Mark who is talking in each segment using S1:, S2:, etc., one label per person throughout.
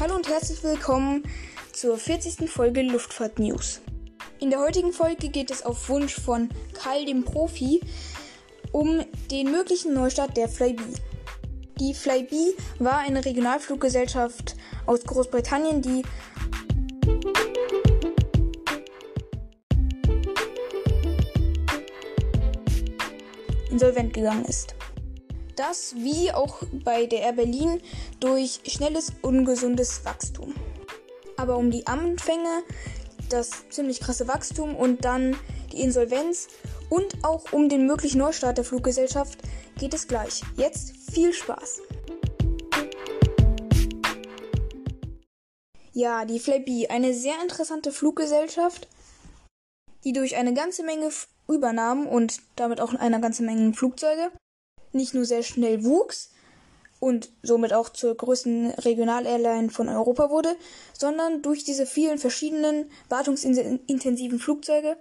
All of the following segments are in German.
S1: Hallo und herzlich willkommen zur 40. Folge Luftfahrt News. In der heutigen Folge geht es auf Wunsch von Karl dem Profi um den möglichen Neustart der Flybe. Die Flybe war eine Regionalfluggesellschaft aus Großbritannien, die insolvent gegangen ist. Das, wie auch bei der Air Berlin, durch schnelles, ungesundes Wachstum. Aber um die Anfänge, das ziemlich krasse Wachstum und dann die Insolvenz und auch um den möglichen Neustart der Fluggesellschaft geht es gleich. Jetzt viel Spaß! Ja, die Flybe, eine sehr interessante Fluggesellschaft, die durch eine ganze Menge Übernahmen und damit auch eine ganze Menge Flugzeuge nicht nur sehr schnell wuchs und somit auch zur größten Regional-Airline von Europa wurde, sondern durch diese vielen verschiedenen wartungsintensiven Flugzeuge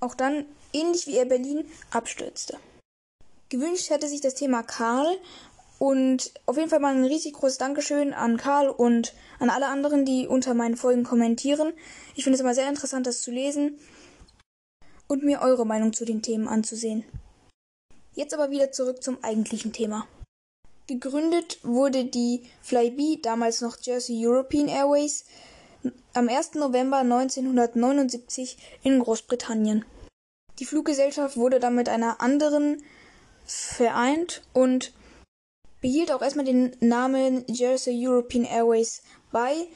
S1: auch dann, ähnlich wie Air Berlin, abstürzte. Gewünscht hätte sich das Thema Karl und auf jeden Fall mal ein riesig großes Dankeschön an Karl und an alle anderen, die unter meinen Folgen kommentieren. Ich finde es immer sehr interessant, das zu lesen und mir eure Meinung zu den Themen anzusehen. Jetzt aber wieder zurück zum eigentlichen Thema. Gegründet wurde die Flybe, damals noch Jersey European Airways, am 1. November 1979 in Großbritannien. Die Fluggesellschaft wurde dann mit einer anderen vereint und behielt auch erstmal den Namen Jersey European Airways bei.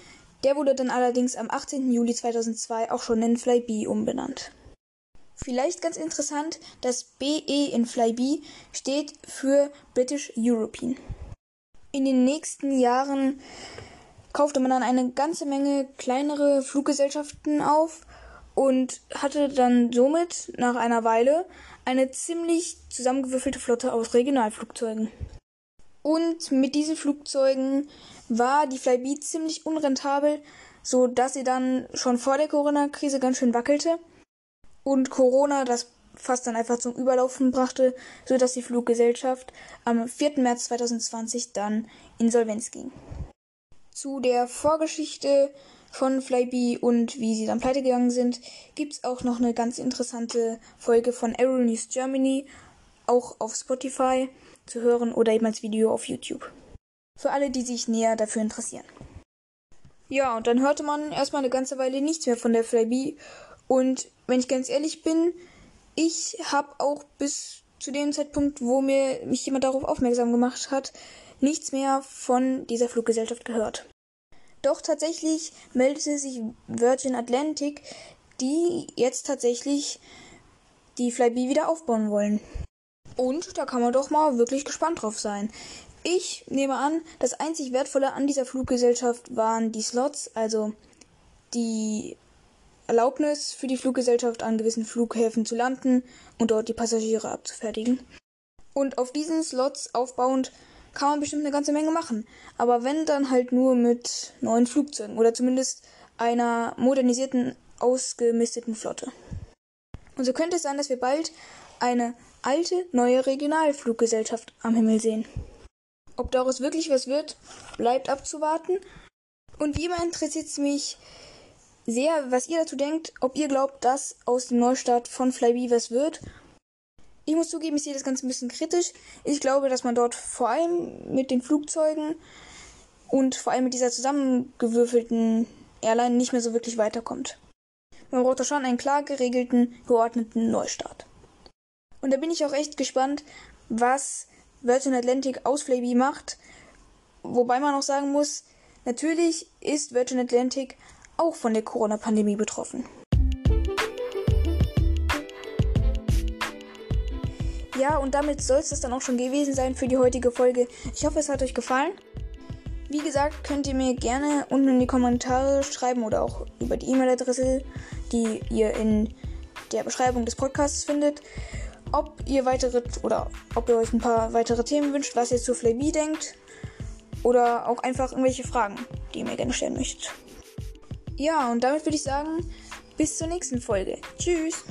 S1: Der wurde dann allerdings am 18. Juli 2002 auch schon in Flybe umbenannt. Vielleicht ganz interessant, das BE in Flybe steht für British European. In den nächsten Jahren kaufte man dann eine ganze Menge kleinere Fluggesellschaften auf und hatte dann somit nach einer Weile eine ziemlich zusammengewürfelte Flotte aus Regionalflugzeugen. Und mit diesen Flugzeugen war die Flybe ziemlich unrentabel, so dass sie dann schon vor der Corona-Krise ganz schön wackelte und Corona das fast dann einfach zum Überlaufen brachte, so dass die Fluggesellschaft am 4. März 2020 dann insolvenz ging. Zu der Vorgeschichte von Flybe und wie sie dann pleite gegangen sind, gibt's auch noch eine ganz interessante Folge von Aeronews Germany, auch auf Spotify zu hören oder eben als Video auf YouTube. Für alle, die sich näher dafür interessieren. Ja, und dann hörte man erstmal eine ganze Weile nichts mehr von der Flybe und wenn ich ganz ehrlich bin, ich habe auch bis zu dem Zeitpunkt, wo mir mich jemand darauf aufmerksam gemacht hat, nichts mehr von dieser Fluggesellschaft gehört. Doch tatsächlich meldete sich Virgin Atlantic, die jetzt tatsächlich die Flybe wieder aufbauen wollen. Und da kann man doch mal wirklich gespannt drauf sein. Ich nehme an, das einzig Wertvolle an dieser Fluggesellschaft waren die Slots, also die Erlaubnis für die Fluggesellschaft an gewissen Flughäfen zu landen und dort die Passagiere abzufertigen. Und auf diesen Slots aufbauend kann man bestimmt eine ganze Menge machen. Aber wenn dann halt nur mit neuen Flugzeugen oder zumindest einer modernisierten, ausgemisteten Flotte. Und so könnte es sein, dass wir bald eine alte, neue Regionalfluggesellschaft am Himmel sehen. Ob daraus wirklich was wird, bleibt abzuwarten. Und wie immer interessiert es mich, sehr, was ihr dazu denkt, ob ihr glaubt, dass aus dem Neustart von Flybe was wird. Ich muss zugeben, ich sehe das Ganze ein bisschen kritisch. Ich glaube, dass man dort vor allem mit den Flugzeugen und vor allem mit dieser zusammengewürfelten Airline nicht mehr so wirklich weiterkommt. Man braucht da schon einen klar geregelten, geordneten Neustart. Und da bin ich auch echt gespannt, was Virgin Atlantic aus Flybe macht. Wobei man auch sagen muss, natürlich ist Virgin Atlantic auch von der Corona-Pandemie betroffen. Ja, und damit soll es dann auch schon gewesen sein für die heutige Folge. Ich hoffe, es hat euch gefallen. Wie gesagt, könnt ihr mir gerne unten in die Kommentare schreiben oder auch über die E-Mail-Adresse, die ihr in der Beschreibung des Podcasts findet, ob ihr weitere oder ob ihr euch ein paar weitere Themen wünscht, was ihr zu Flaby denkt oder auch einfach irgendwelche Fragen, die ihr mir gerne stellen möchtet. Ja, und damit würde ich sagen, bis zur nächsten Folge. Tschüss.